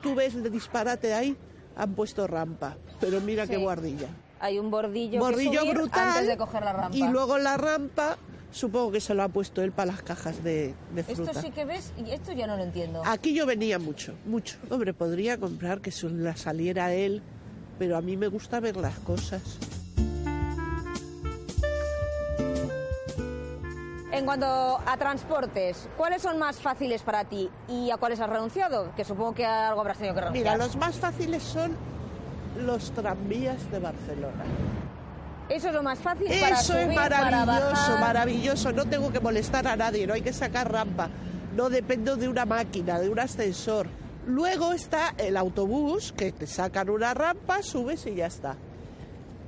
¿Tú ves el disparate ahí? Han puesto rampa. Pero mira qué guardilla. Hay un bordillo, Bordillo que brutal. antes de coger la rampa. Y luego la rampa, supongo que se lo ha puesto él para las cajas de, de fruta. Esto sí que ves, y esto ya no lo entiendo. Aquí yo venía mucho, mucho. Hombre, podría comprar que se la saliera él, pero a mí me gusta ver las cosas. En cuanto a transportes, ¿cuáles son más fáciles para ti y a cuáles has renunciado? Que supongo que algo habrás tenido que renunciar. Mira, los más fáciles son los tranvías de Barcelona. Eso es lo más fácil para Eso es subir, maravilloso, maravilloso. No tengo que molestar a nadie, no hay que sacar rampa. No dependo de una máquina, de un ascensor. Luego está el autobús, que te sacan una rampa, subes y ya está.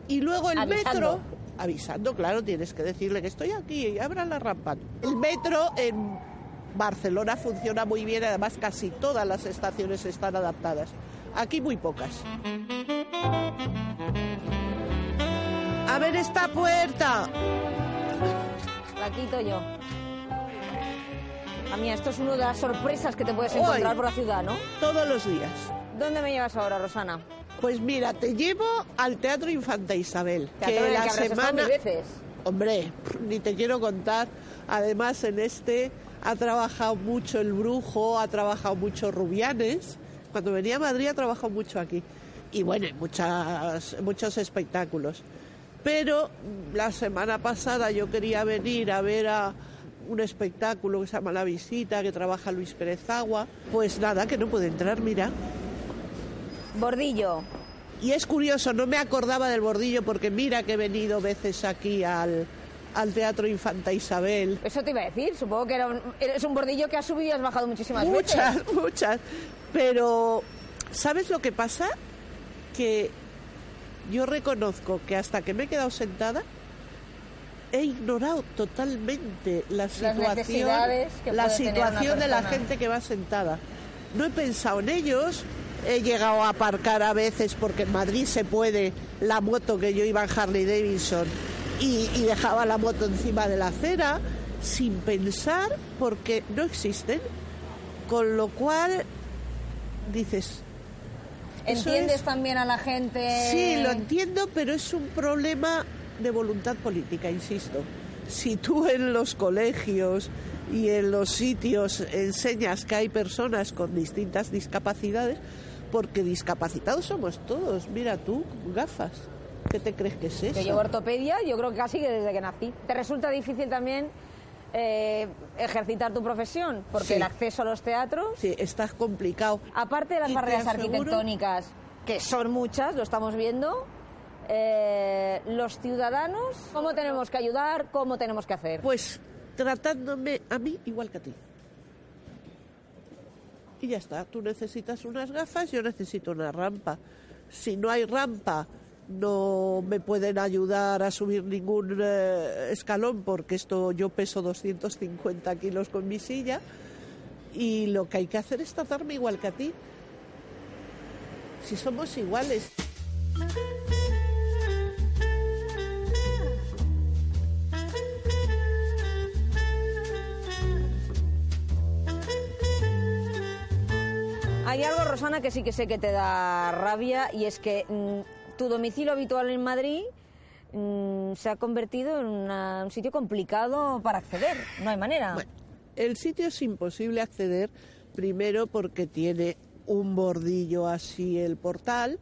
Y luego el Avisando. metro, avisando, claro, tienes que decirle que estoy aquí y abran la rampa. El metro en Barcelona funciona muy bien, además casi todas las estaciones están adaptadas. Aquí muy pocas. A ver esta puerta. La quito yo. A mí esto es una de las sorpresas que te puedes Hoy. encontrar por la ciudad, ¿no? Todos los días. ¿Dónde me llevas ahora, Rosana? Pues mira, te llevo al Teatro Infanta Isabel, Teatro que en el la que semana veces. Hombre, ni te quiero contar. Además, en este ha trabajado mucho el Brujo, ha trabajado mucho Rubianes. Cuando venía a Madrid ha trabajado mucho aquí. Y bueno, muchas, muchos espectáculos. Pero la semana pasada yo quería venir a ver a un espectáculo que se llama La Visita, que trabaja Luis Pérez Agua. Pues nada, que no puede entrar, mira. Bordillo. Y es curioso, no me acordaba del bordillo porque mira que he venido veces aquí al, al Teatro Infanta Isabel. Eso te iba a decir, supongo que era un, es un bordillo que has subido y has bajado muchísimas Muchas, veces. (laughs) muchas. Pero, ¿sabes lo que pasa? Que yo reconozco que hasta que me he quedado sentada, he ignorado totalmente la situación, la situación de la gente que va sentada. No he pensado en ellos. He llegado a aparcar a veces porque en Madrid se puede la moto que yo iba en Harley Davidson y, y dejaba la moto encima de la acera sin pensar porque no existen. Con lo cual dices. ¿Entiendes es- también a la gente? Sí, lo entiendo, pero es un problema de voluntad política, insisto. Si tú en los colegios y en los sitios enseñas que hay personas con distintas discapacidades, porque discapacitados somos todos, mira tú, gafas, ¿qué te crees que es eso? Yo llevo ortopedia, yo creo que casi que desde que nací. ¿Te resulta difícil también eh, ejercitar tu profesión? Porque Sí. el acceso a los teatros... Sí, está complicado. Aparte de las barreras aseguro- arquitectónicas, que son muchas, lo estamos viendo, eh, los ciudadanos, ¿cómo tenemos que ayudar? ¿Cómo tenemos que hacer? Pues tratándome a mí igual que a ti. Y ya está, tú necesitas unas gafas, yo necesito una rampa. Si no hay rampa, no me pueden ayudar a subir ningún eh, escalón porque esto yo peso 250 kilos con mi silla y lo que hay que hacer es tratarme igual que a ti. Si somos iguales. Hay algo, Rosana, que sí que sé que te da rabia y es que mm, tu domicilio habitual en Madrid mm, se ha convertido en una- un sitio complicado para acceder. No hay manera. El sitio es imposible acceder, primero porque tiene un bordillo así el portal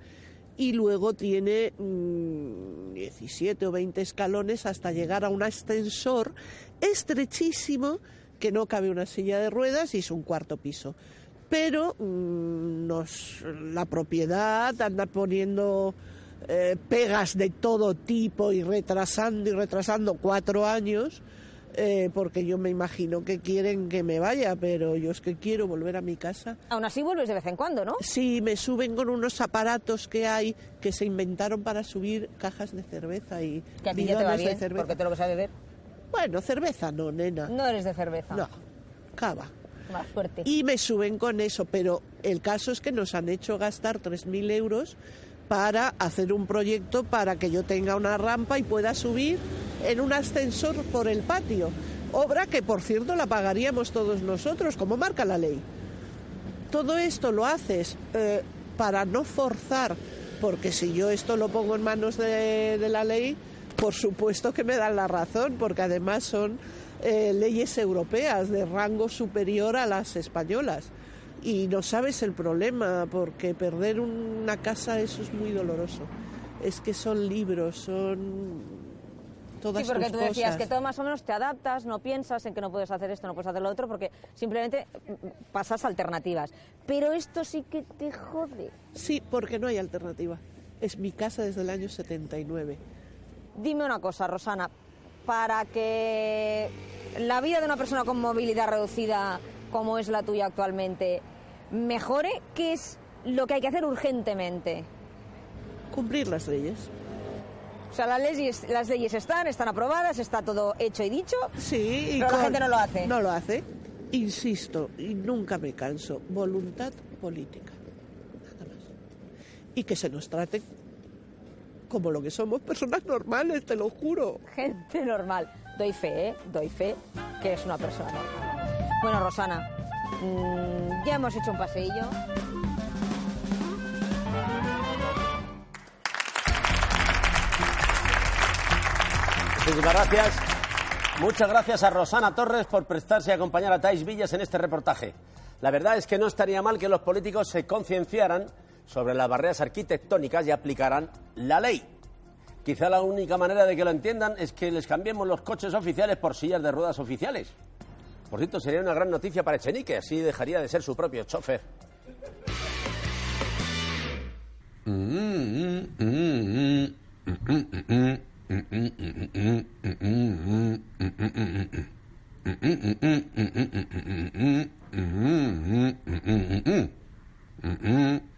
y luego tiene mm, 17 o 20 escalones hasta llegar a un ascensor estrechísimo que no cabe una silla de ruedas y es un cuarto piso. Pero mm, nos, la propiedad anda poniendo eh, pegas de todo tipo y retrasando y retrasando cuatro años eh, porque yo me imagino que quieren que me vaya, pero yo es que quiero volver a mi casa. Aún así vuelves de vez en cuando, ¿no? Sí, me suben con unos aparatos que hay que se inventaron para subir cajas de cerveza y Que a ti ya te va bidones de bien, cerveza. porque te lo que sabes beber. Bueno, cerveza no, nena. No eres de cerveza. No, cava. Y me suben con eso, pero el caso es que nos han hecho gastar 3.000 euros para hacer un proyecto para que yo tenga una rampa y pueda subir en un ascensor por el patio. Obra que, por cierto, la pagaríamos todos nosotros, como marca la ley. Todo esto lo haces eh, para no forzar, porque si yo esto lo pongo en manos de la ley, por supuesto que me dan la razón, porque además son eh, leyes europeas de rango superior a las españolas. Y no sabes el problema, porque perder una casa eso es muy doloroso. Es que son libros, son todas sí, porque tú decías cosas. que todo más o menos te adaptas, no piensas en que no puedes hacer esto, no puedes hacer lo otro, porque simplemente pasas alternativas. Pero esto sí que te jode. Sí, porque no hay alternativa. Es mi casa desde el año 79. Dime una cosa, Rosana, para que la vida de una persona con movilidad reducida, como es la tuya actualmente, mejore, ¿qué es lo que hay que hacer urgentemente? Cumplir las leyes. O sea, las leyes, las leyes están, están aprobadas, está todo hecho y dicho. Sí, y pero la gente no lo hace. No lo hace. Insisto, y nunca me canso, voluntad política. Nada más. Y que se nos trate como lo que somos, personas normales, te lo juro. Gente normal. Doy fe, ¿eh? Doy fe que es una persona normal. Bueno, Rosana, mm, ya hemos hecho un paseillo. Muchísimas gracias. Muchas gracias a Rosana Torres por prestarse a acompañar a Tais Villas en este reportaje. La verdad es que no estaría mal que los políticos se concienciaran sobre las barreras arquitectónicas y aplicaran la ley. Quizá la única manera de que lo entiendan es que les cambiemos los coches oficiales por sillas de ruedas oficiales. Por cierto, sería una gran noticia para Echenique, así dejaría de ser su propio chofer. (laughs)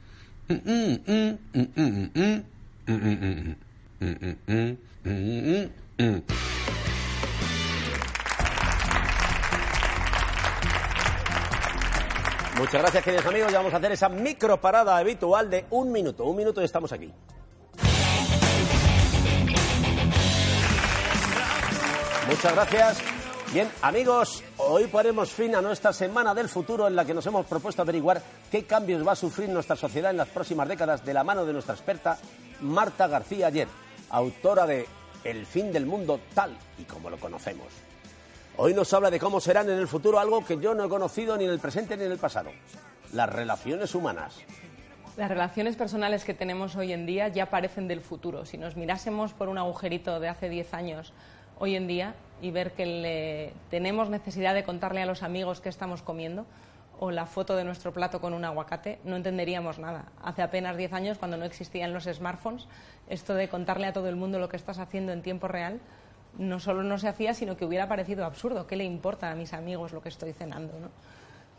Muchas gracias, queridos amigos. Vamos a hacer esa micro parada habitual de un minuto. Un minuto y estamos aquí. Muchas gracias. Bien, amigos, hoy ponemos fin a nuestra semana del futuro en la que nos hemos propuesto averiguar qué cambios va a sufrir nuestra sociedad en las próximas décadas de la mano de nuestra experta Marta García Ayer, autora de El fin del mundo tal y como lo conocemos. Hoy nos habla de cómo serán en el futuro algo que yo no he conocido ni en el presente ni en el pasado, las relaciones humanas. Las relaciones personales que tenemos hoy en día ya parecen del futuro. Si nos mirásemos por un agujerito de hace 10 años hoy en día y ver que le tenemos necesidad de contarle a los amigos qué estamos comiendo o la foto de nuestro plato con un aguacate, no entenderíamos nada. Hace apenas 10 años, cuando no existían los smartphones, esto de contarle a todo el mundo lo que estás haciendo en tiempo real no solo no se hacía, sino que hubiera parecido absurdo. ¿Qué le importa a mis amigos lo que estoy cenando? ¿no?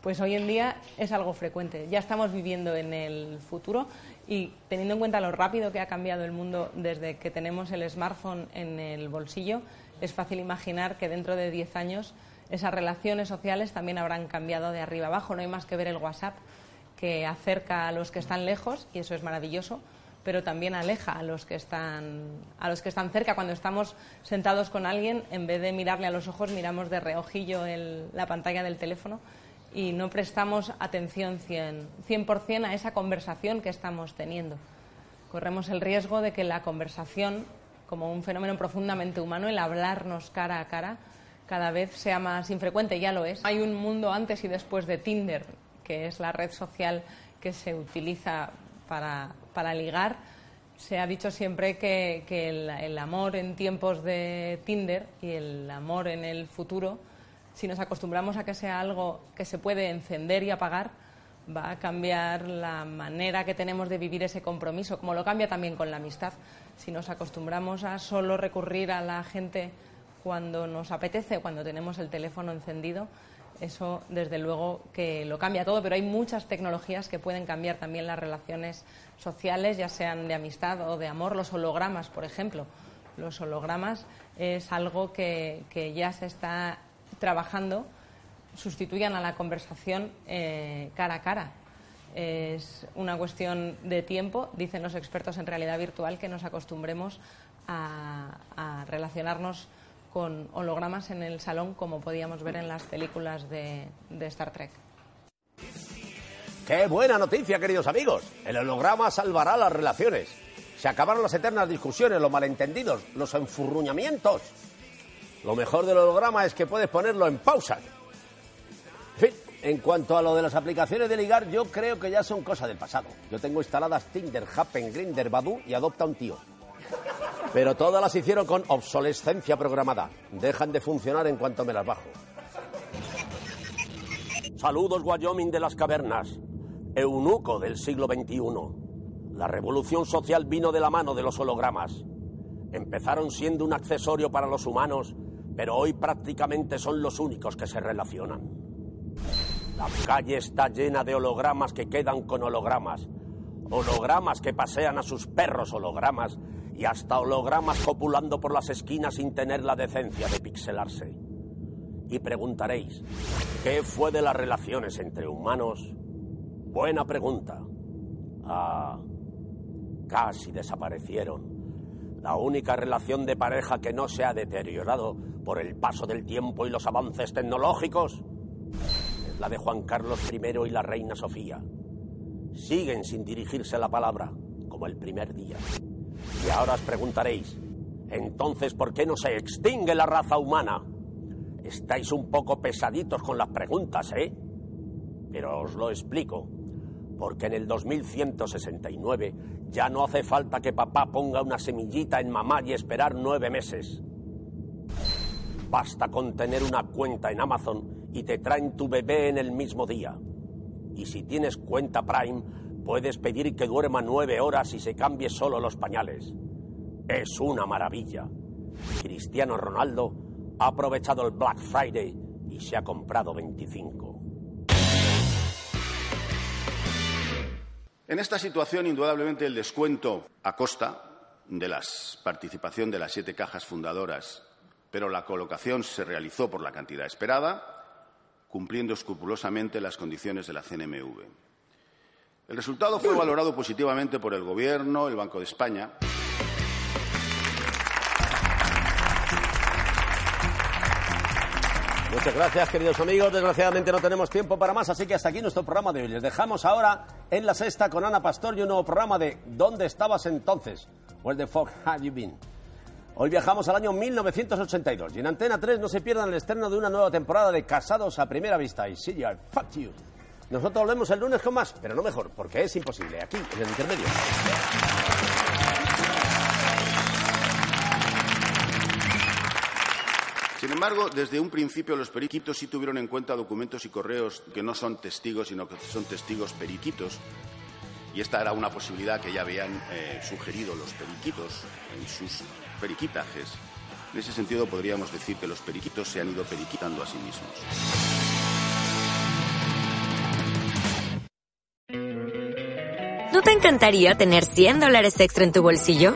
Pues hoy en día es algo frecuente. Ya estamos viviendo en el futuro y teniendo en cuenta lo rápido que ha cambiado el mundo desde que tenemos el smartphone en el bolsillo, es fácil imaginar que dentro de 10 años esas relaciones sociales también habrán cambiado de arriba abajo. No hay más que ver el WhatsApp que acerca a los que están lejos y eso es maravilloso pero también aleja a los que están a los que están cerca cuando estamos sentados con alguien en vez de mirarle a los ojos miramos de reojillo el- la pantalla del teléfono y no prestamos atención 100, 100% a esa conversación que estamos teniendo corremos el riesgo de que la conversación como un fenómeno profundamente humano el hablarnos cara a cara cada vez sea más infrecuente ya lo es. Hay un mundo antes y después de Tinder que es la red social que se utiliza para, para ligar, se ha dicho siempre que, el amor en tiempos de Tinder y el amor en el futuro, si nos acostumbramos a que sea algo que se puede encender y apagar, va a cambiar la manera que tenemos de vivir ese compromiso, como lo cambia también con la amistad. Si nos acostumbramos a solo recurrir a la gente cuando nos apetece, cuando tenemos el teléfono encendido, eso desde luego que lo cambia todo, pero hay muchas tecnologías que pueden cambiar también las relaciones sociales, ya sean de amistad o de amor, los hologramas, por ejemplo. Los hologramas es algo que, que ya se está trabajando, sustituyan a la conversación eh, cara a cara. Es una cuestión de tiempo, dicen los expertos en realidad virtual, que nos acostumbremos a, relacionarnos con hologramas en el salón como podíamos ver en las películas de, de Star Trek. ¡Qué buena noticia, queridos amigos! El holograma salvará las relaciones. Se acabaron las eternas discusiones, los malentendidos, los enfurruñamientos. Lo mejor del holograma es que puedes ponerlo en pausa. En cuanto a lo de las aplicaciones de ligar, yo creo que ya son cosa del pasado. Yo tengo instaladas Tinder, Happen, Grindr, Badoo y Adopta un tío. Pero todas las hicieron con obsolescencia programada. Dejan de funcionar en cuanto me las bajo. Saludos, Wyoming de las cavernas. Eunuco del siglo XXI. La revolución social vino de la mano de los hologramas. Empezaron siendo un accesorio para los humanos, pero hoy prácticamente son los únicos que se relacionan. La calle está llena de hologramas que quedan con hologramas. Hologramas que pasean a sus perros hologramas y hasta hologramas copulando por las esquinas sin tener la decencia de pixelarse. Y preguntaréis, ¿qué fue de las relaciones entre humanos? Buena pregunta. Ah, casi desaparecieron. La única relación de pareja que no se ha deteriorado por el paso del tiempo y los avances tecnológicos la de Juan Carlos I y la reina Sofía. Siguen sin dirigirse la palabra, como el primer día. Y ahora os preguntaréis, entonces, ¿por qué no se extingue la raza humana? Estáis un poco pesaditos con las preguntas, ¿eh? Pero os lo explico. Porque en el 2169 ya no hace falta que papá ponga una semillita en mamá y esperar nueve meses. Basta con tener una cuenta en Amazon y te traen tu bebé en el mismo día. Y si tienes cuenta Prime, puedes pedir que duerma nueve horas y se cambie solo los pañales. Es una maravilla. Cristiano Ronaldo ha aprovechado el Black Friday y se ha comprado 25. En esta situación, indudablemente, el descuento a costa de la participación de las siete cajas fundadoras, pero la colocación se realizó por la cantidad esperada, cumpliendo escrupulosamente las condiciones de la CNMV. El resultado fue valorado positivamente por el Gobierno, el Banco de España. Muchas gracias, queridos amigos. Desgraciadamente no tenemos tiempo para más, así que hasta aquí nuestro programa de hoy. Les dejamos ahora en la sexta con Ana Pastor y un nuevo programa de ¿Dónde estabas entonces? Where the fuck have you been? Hoy viajamos al año 1982 y en Antena 3 no se pierdan el estreno de una nueva temporada de Casados a Primera Vista y You, Fuck You. Nosotros volvemos el lunes con más, pero no mejor, porque es imposible, aquí, en el intermedio. Sin embargo, desde un principio los periquitos sí tuvieron en cuenta documentos y correos que no son testigos, sino que son testigos periquitos. Y esta era una posibilidad que ya habían eh, sugerido los periquitos en sus periquitajes. En ese sentido, podríamos decir que los periquitos se han ido periquitando a sí mismos. ¿No te encantaría tener 100 dólares extra en tu bolsillo?